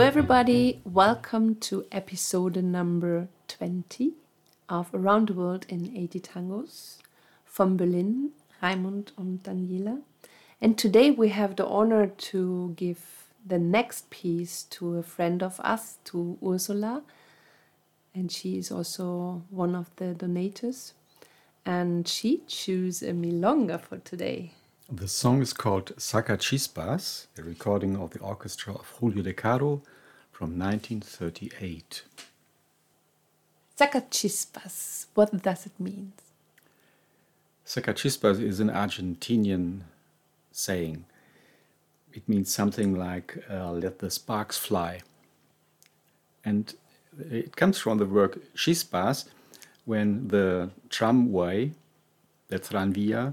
everybody. Welcome to episode number 20 of Around the World in 80 Tangos from Berlin, Raimund and Daniela. And today we have the honor to give the next piece to a friend of us, to Ursula. And she is also one of the donators. And she chose a milonga for today. The song is called Saca Chispas, a recording of the orchestra of Julio De Caro from 1938. Saca Chispas, what does it mean? Saca Chispas is an Argentinian saying. It means something like uh, let the sparks fly. And it comes from the word chispas when the tramway, the tranvia,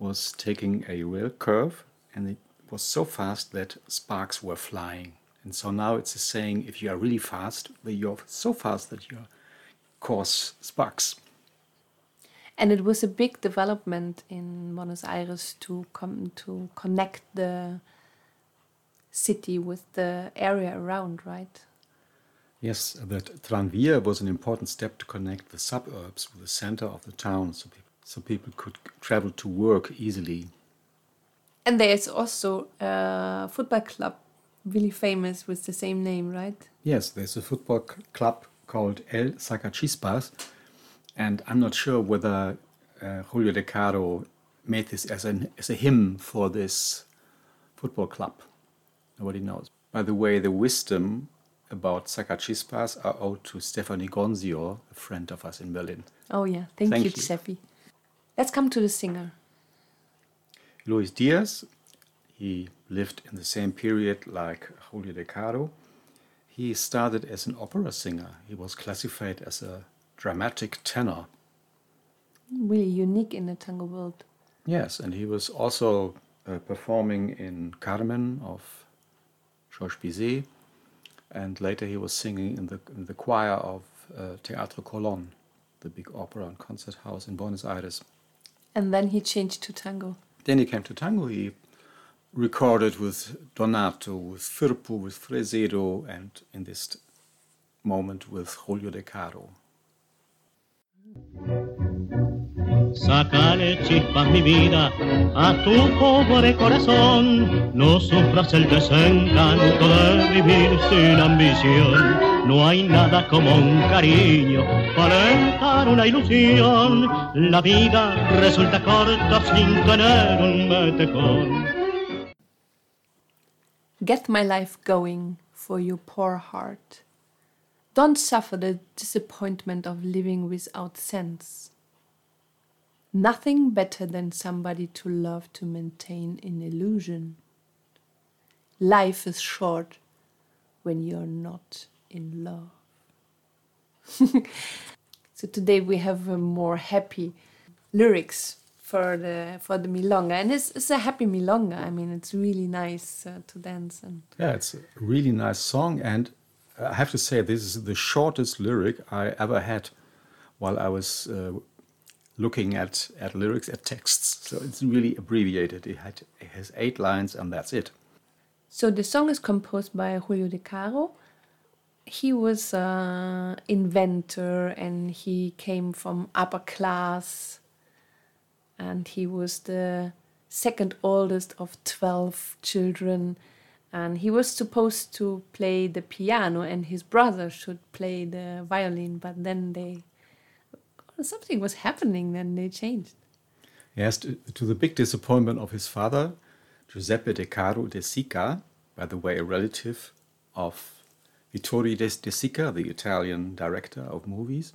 was taking a real curve and it was so fast that sparks were flying. And so now it's a saying if you are really fast, you're so fast that you cause sparks. And it was a big development in Buenos Aires to come to connect the city with the area around, right? Yes, that Tranvia was an important step to connect the suburbs with the center of the town so people, so people could travel to work easily. And there's also a football club really famous with the same name, right? Yes, there's a football club called El Sacachispas, and I'm not sure whether uh, Julio De Caro made this as, an, as a hymn for this football club. Nobody knows. By the way, the wisdom about Sacachispas are owed to Stefanie Gonzio, a friend of us in Berlin. Oh, yeah. Thank, Thank you, you, Steffi. Let's come to the singer. Luis Diaz. He lived in the same period like Julio De Caro. He started as an opera singer. He was classified as a dramatic tenor. Really unique in the tango world. Yes, and he was also uh, performing in Carmen of Georges Bizet and later he was singing in the, in the choir of uh, Teatro Colón, the big opera and concert house in Buenos Aires. And then he changed to tango. Then he came to tango. He recorded with Donato, with Firpo, with Fresedo, and in this moment with Julio De Caro. Sácale chispas mi vida a tu pobre corazón, no sufras el desencanto de vivir sin ambición. No hay nada como un cariño para alentar una ilusión. La vida resulta corta sin tener un metecón. Get my life going for your poor heart. Don't suffer the disappointment of living without sense. Nothing better than somebody to love to maintain an illusion. Life is short when you're not in love. so today we have a more happy lyrics for the for the milonga, and it's, it's a happy milonga. I mean, it's really nice uh, to dance and yeah, it's a really nice song. And I have to say, this is the shortest lyric I ever had while I was uh, looking at, at lyrics, at texts. So it's really abbreviated. It, had, it has eight lines and that's it. So the song is composed by Julio De Caro. He was an inventor and he came from upper class and he was the second oldest of 12 children and he was supposed to play the piano and his brother should play the violin but then they something was happening, then they changed. Yes, to, to, the big disappointment of his father, Giuseppe De Caro de Sica, by the way, a relative of Vittorio De, de Sica, the Italian director of movies.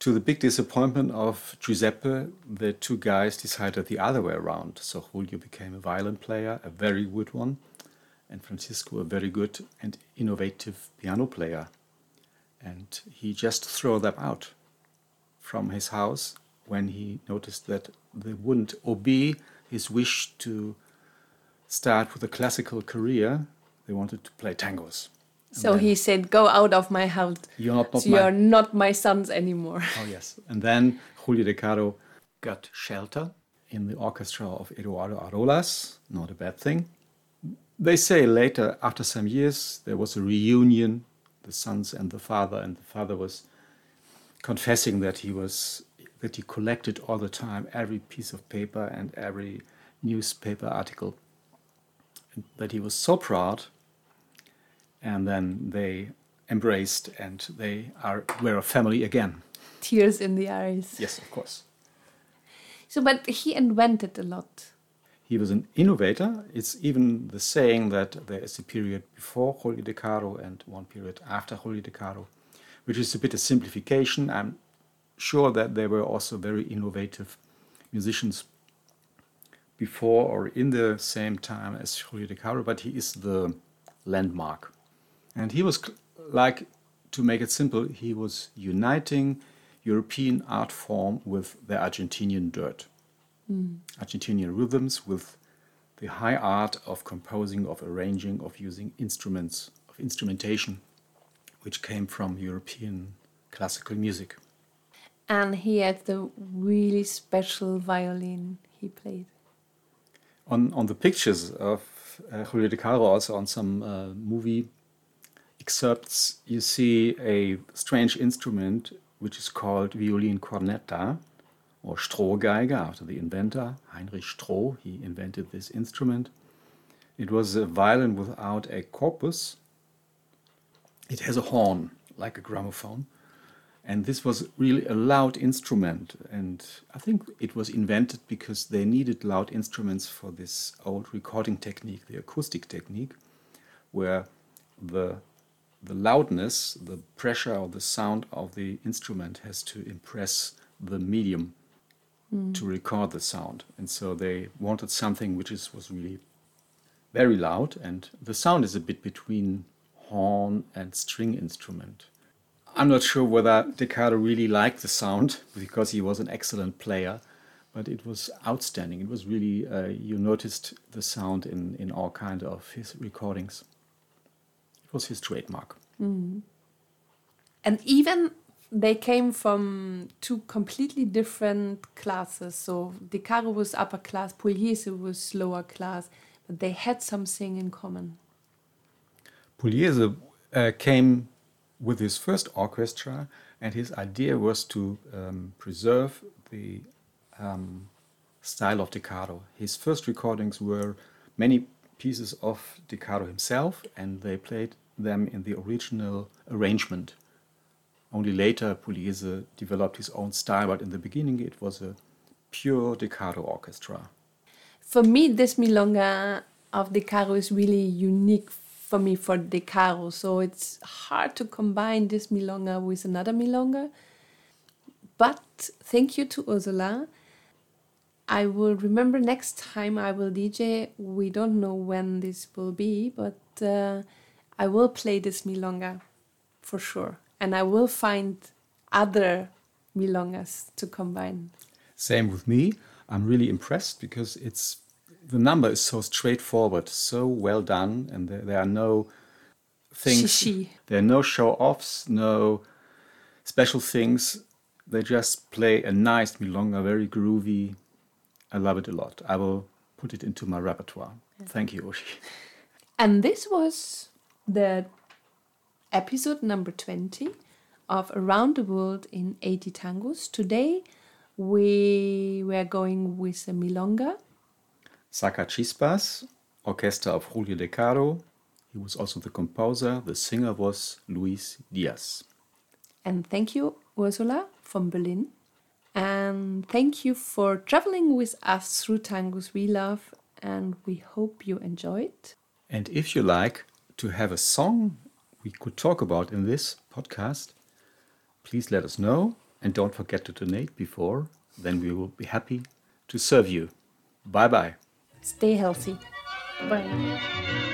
To the big disappointment of Giuseppe, the two guys decided the other way around. So Julio became a violin player, a very good one, and Francisco a very good and innovative piano player. And he just threw them out from his house when he noticed that they wouldn't obey his wish to start with a classical career. They wanted to play tangos. so he said, "Go out of my house. You're not, not so you're not my sons anymore." Oh yes. And then Julio De Caro got shelter in the orchestra of Eduardo Arolas. Not a bad thing. they say later, after some years, there was a reunion, the sons and the father, and the father was confessing that he was that he collected all the time every piece of paper and every newspaper article, and that he was so proud. And then they embraced, and they are were a family again. Tears in the eyes. Yes, of course. So, but he invented a lot. He was an innovator. It's even the saying that there is a period before Julio de Caro and one period after Julio de Caro, which is a bit of simplification. I'm sure that there were also very innovative musicians before or in the same time as Julio de Caro, but he is the landmark. And he was like, to make it simple, he was uniting European art form with the Argentinian dirt. Mm. Argentinian rhythms with the high art of composing, of arranging, of using instruments, of instrumentation, which came from European classical music. And he had the really special violin he played. On, on the pictures of uh, Julio de Caro, also on some uh, movie excerpts, you see a strange instrument which is called violin cornetta or Strohgeige after the inventor, Heinrich Stroh. He invented this instrument. It was a violin without a corpus. It has a horn, like a gramophone. And this was really a loud instrument. And I think it was invented because they needed loud instruments for this old recording technique, the acoustic technique, where the the loudness, the pressure or the sound of the instrument has to impress the medium mm. to record the sound. And so they wanted something which is, was really very loud, and the sound is a bit between horn and string instrument. I'm not sure whether De Caro really liked the sound because he was an excellent player, but it was outstanding. It was really, uh, you noticed the sound in, in all kind of his recordings. It was his trademark. Mm. And even they came from two completely different classes. So De Caro was upper class, Pugliese was lower class, but they had something in common. Pugliese uh, came with his first orchestra, and his idea was to um, preserve the um, style of De Caro. His first recordings were many pieces of De Caro himself, and they played them in the original arrangement. Only later, Pugliese developed his own style, but in the beginning, it was a pure De Caro orchestra. For me, this milonga of De Caro is really unique for me for De Caro. So it's hard to combine this milonga with another milonga. But thank you to Ursula. I will remember next time I will DJ. We don't know when this will be, but uh, I will play this milonga for sure and I will find other milongas to combine. Same with me. I'm really impressed because it's the number is so straightforward, so well done, and there, there are no things. Shishi. There are no show offs, no special things. They just play a nice milonga, very groovy. I love it a lot. I will put it into my repertoire. Yeah. Thank you, Uschi. And this was the episode number 20 of Around the World in 80 Tangos. Today we were going with a milonga. Saca Chispas, orchestra of Julio De Caro. He was also the composer. The singer was Luis Diaz. And thank you, Ursula from Berlin. And thank you for traveling with us through tangos we love. And we hope you enjoyed. It. And if you like to have a song we could talk about in this podcast, please let us know and don't forget to donate before. Then we will be happy to serve you. Bye bye. Stay healthy. Bye.